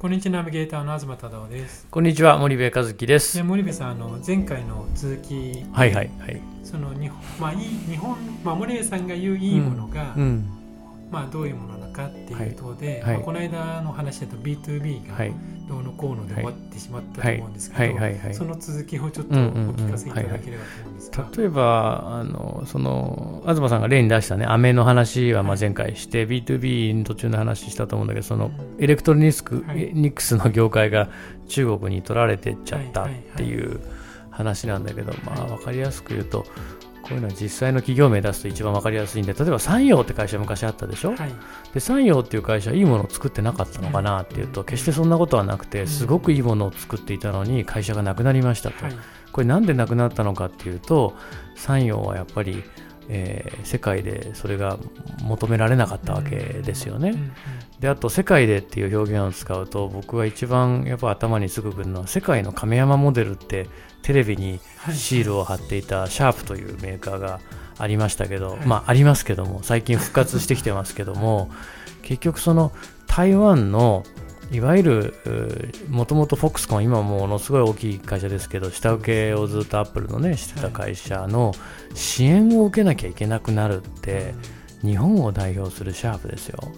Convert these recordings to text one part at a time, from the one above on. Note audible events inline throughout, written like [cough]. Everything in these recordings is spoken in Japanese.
こんにちは。ナビゲーターの東忠夫です。こんにちは森部和樹です。で森部さんあの前回の続きはいはいはい。その日本まあいい日本まあ森部さんが言ういいものが、うんうんまあどういうものなのかっていうところで、はい。まあ、この間の話だと B2B がはい。どうのこうので終わってしまったと思うんですけど、はい。はい。はい。はい。その続きをちょっとお聞かせいただければと思うんですが、例えばあのその東さんが例に出したね飴の話はまあ前回して、B2B の途中の話したと思うんだけどそのエレクトロニスク、はい。ニックスの業界が中国に取られてっちゃったっはい。はい。はい。てい。う話なんだけど、まあ分かりやすく言うとこういうのは実際の企業名出すと一番分かりやすいんで例えば三陽って会社昔あったでしょ、はい。で三陽っていう会社はいいものを作ってなかったのかなっていうと決してそんなことはなくてすごくいいものを作っていたのに会社がなくなりましたと、はい。これなんでなくなったのかっていうと三陽はやっぱり、えー世界でそれが求められなかったわけですよね、であと世界でっていう表現を使うと僕が一番やっぱ頭にすぐくるのは世界の亀山モデルってテレビにはい。シールを貼っていたシャープというメーカーがありましたけど、はい。まあありますけども最近復活してきてますけども [laughs] 結局その台湾のいわゆるもともとフォックスコン今ものすごい大きい会社ですけど下請けをずっとアップルのねしてた会社の支援を受けなきゃいけなくなるって日本を代表するシャープですよ。はい。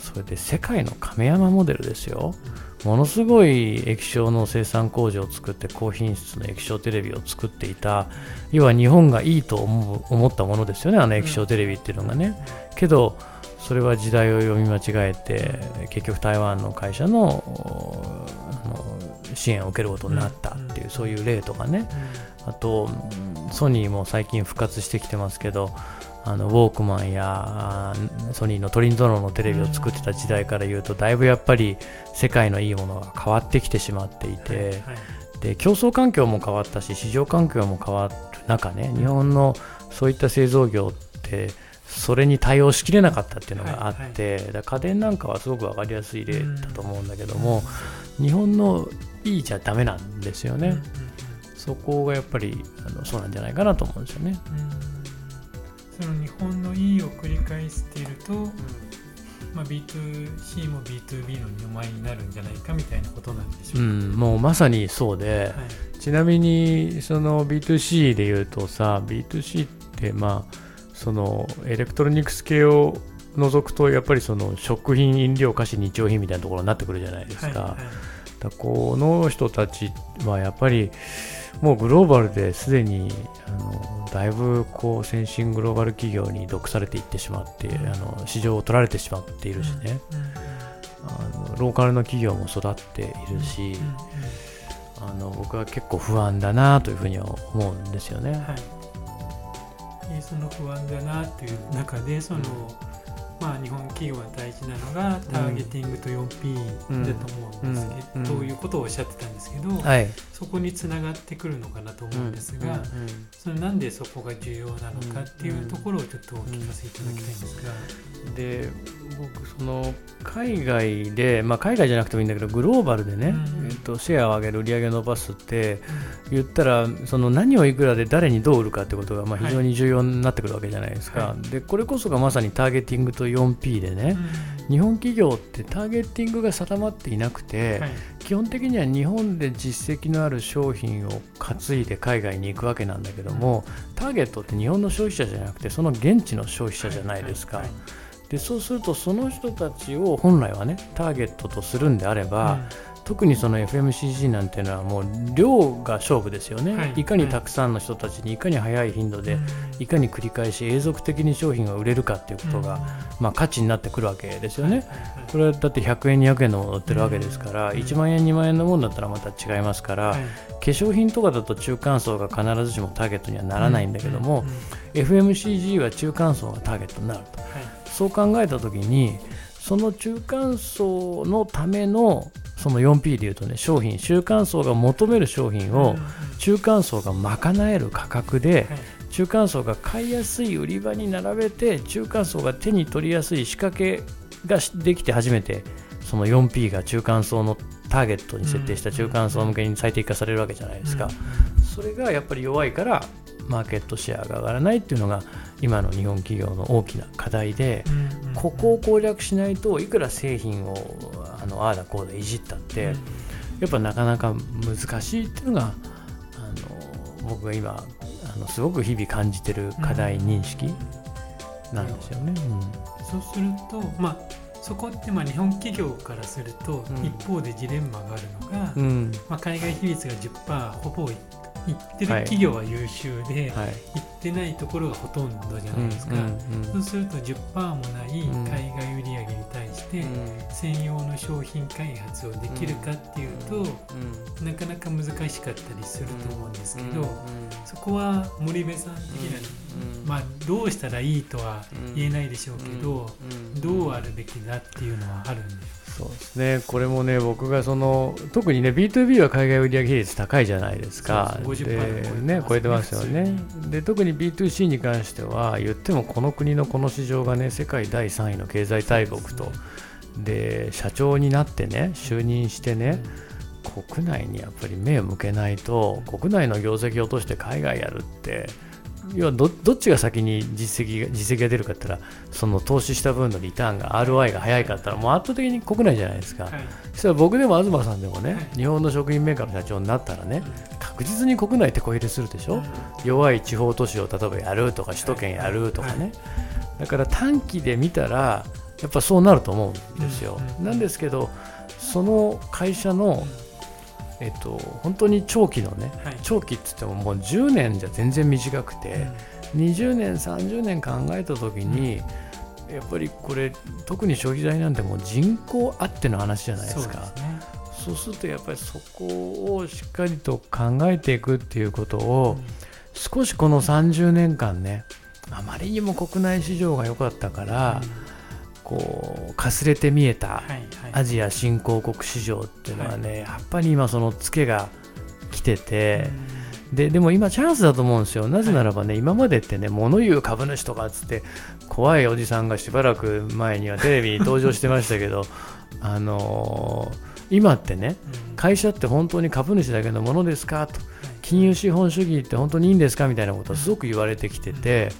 それで世界の亀山モデルですよ。ものすごい液晶の生産工場を作って高品質の液晶テレビを作っていた要は日本がいいと思う思ったものですよねあの液晶テレビっていうのがね。けどそれは時代を読み間違えて結局台湾の会社の支援を受けることになったっていうそういう例とかね。あとうんソニーも最近復活してきてますけどあのウォークマンやソニーのトリントロンのテレビを作ってた時代から言うとだいぶやっぱり世界のいいものが変わってきてしまっていて、はい。で競争環境も変わったし市場環境も変わる中ね日本のそういった製造業ってそれに対応しきれなかったっていうのがあって、だから家電なんかはすごく分かりやすい例だと思うんだけども、日本のいいじゃダメなんですよね、うんうんそこがやっぱりあのそうなんじゃないかなと思うんですよね。その日本のいいを繰り返していると、まあ、B2C も B2B の2倍になるんじゃないかみたいなことなんでしょううか、ん、もうまさにそうで、はい。ちなみにその B2C で言うとさ B2C ってまあそのエレクトロニクス系を除くとやっぱりその食品飲料菓子日用品みたいなところになってくるじゃないですか,、はいはい。だこの人たちはやっぱりもうグローバルですでにあのだいぶこう先進グローバル企業に毒されていってしまってあの市場を取られてしまっているしね、あのローカルの企業も育っているし、うんうんうんあの僕は結構不安だなというふうには思うんですよね。はい、にその不安だなっていう中でその、まあ、日本企業が大事なのがターゲティングと 4P だと思うんですけど、ということをおっしゃってたんですけど、はい。そこにつながってくるのかなと思うんですが、そのなんでそこが重要なのかっていうところをちょっとお聞かせいただきたいんですが、で僕その海外で、まあ、海外じゃなくてもいいんだけどグローバルでね、うん。えっと、シェアを上げる売り上げを伸ばすって言ったらその何をいくらで誰にどう売るかってことがまあはい。非常に重要になってくるわけじゃないですか、はでこれこそがまさにターゲティングと 4P でね、日本企業ってターゲティングが定まっていなくて、はい。基本的には日本で実績のある商品を担いで海外に行くわけなんだけども、ターゲットって日本の消費者じゃなくてその現地の消費者じゃないですか、はい。でそうするとその人たちを本来はねターゲットとするんであれば、特にその FMCG なんていうのはもう量が勝負ですよね、はい。い、かにたくさんの人たちにいかに早い頻度で、いかに繰り返し永続的に商品が売れるかっていうことが、まあ、価値になってくるわけですよね。これはだって100円200円のもの売ってるわけですから、うん。1万円2万円のものだったらまた違いますから、はい。化粧品とかだと中間層が必ずしもターゲットにはならないんだけども、FMCG は中間層がターゲットになると。はい。そう考えた時にその中間層のためのその 4P でいうとね商品中間層が求める商品を中間層が賄える価格ではい。中間層が買いやすい売り場に並べて中間層が手に取りやすい仕掛けができて初めてその 4P が中間層のターゲットに設定した中間層向けに最適化されるわけじゃないですか、それがやっぱり弱いからマーケットシェアが上がらないっていうのが今の日本企業の大きな課題で、ここを攻略しないといくら製品をあのああだこうだいじったって、やっぱなかなか難しいっていうのがあの僕が今あのすごく日々感じてる課題認識なんですよね。うん、そうすると、まあそこってまあ日本企業からすると、一方でジレンマがあるのが、うん、まあ、海外比率が10%ほぼ行ってる企業は優秀で、はい、行ってないところがほとんどじゃないですか、そうすると10%もない海外売上に対して専用の商品開発をできるかっていうと、なかなか難しかったりすると思うんですけど、そこは森部さん的な、まあ、どうしたらいいとは言えないでしょうけど、どうあるべきだっていうのはあるんですそうですね、これもね、僕がその特にね、B2B は海外売上比率高いじゃないですか、そうそうでね、超えてますよね。で、特に B2C に関しては、言ってもこの国のこの市場がね、世界第3位の経済大国と、で社長になってね、就任してね、国内にやっぱり目を向けないと、国内の業績を落として海外やるって、要はどっちが先に実績が実績が出るかって言ったらその投資した分のリターンが ROI が早いかったらもう圧倒的に国内じゃないですか、はい、そしたら僕でも東さんでもね、はい、日本の食品メーカーの社長になったらね、確実に国内ってこ入れするでしょ、弱い地方都市を例えばやるとか首都圏やるとかね、だから短期で見たらやっぱそうなると思うんですよ、なんですけどその会社のえっと、本当に長期のね、はい、長期って言ってももう10年じゃ全然短くて、うん、20年30年考えた時に、うん、やっぱりこれ特に消費財なんてもう人口あっての話じゃないですか。そう、ね,、するとやっぱりそこをしっかりと考えていくっていうことを、うん、少しこの30年間ねあまりにも国内市場が良かったから、こうかすれて見えたアジア新興国市場っていうのはね、はい、やっぱり今そのツケが来てて、ででも今チャンスだと思うんですよ。なぜならばね、はい、今までってね物言う株主とかっつって怖いおじさんがしばらく前にはテレビに登場してましたけど [laughs] あのー、今ってね、会社って本当に株主だけのものですか？と。金融資本主義って本当にいいんですか？みたいなことをすごく言われてきてて。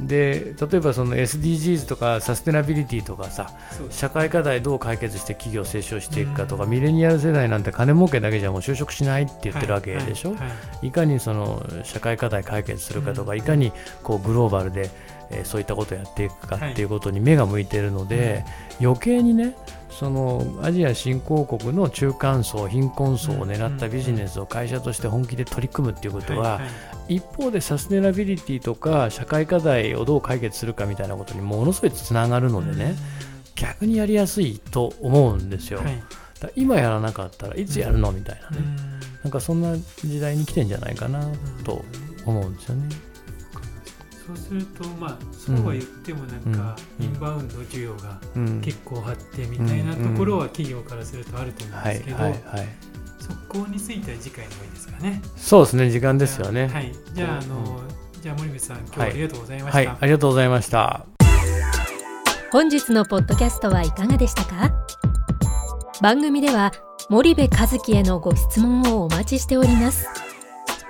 で例えばその SDGs とかサステナビリティとかさ社会課題どう解決して企業を成長していくかとか、ミレニアル世代なんて金儲けだけじゃもう就職しないって言ってるわけでしょ、い。かにその社会課題解決するかとか、いかにこうグローバルで、えー、そういったことをやっていくかっていうことに目が向いているので、余計にねそのアジア新興国の中間層貧困層を狙ったビジネスを会社として本気で取り組むっていうことは、一方でサステナビリティとか社会課題をどう解決するかみたいなことにものすごいつながるのでね、逆にやりやすいと思うんですよ。今やらなかったらいつやるの？みたいなね、なんかそんな時代に来てんじゃないかなと思うんですよね。そうするとまあそうは言ってもなんかインバウンド需要が結構あってみたいなところは企業からするとあると思うんですけどそこについては次回の方がいいですかね。そうですね時間ですよね。はい。じゃああの、じゃあ森口さん今日はありがとうございました、はい、はい、ありがとうございました。本日のポッドキャストはいかがでしたか？番組では森部和樹へのご質問をお待ちしております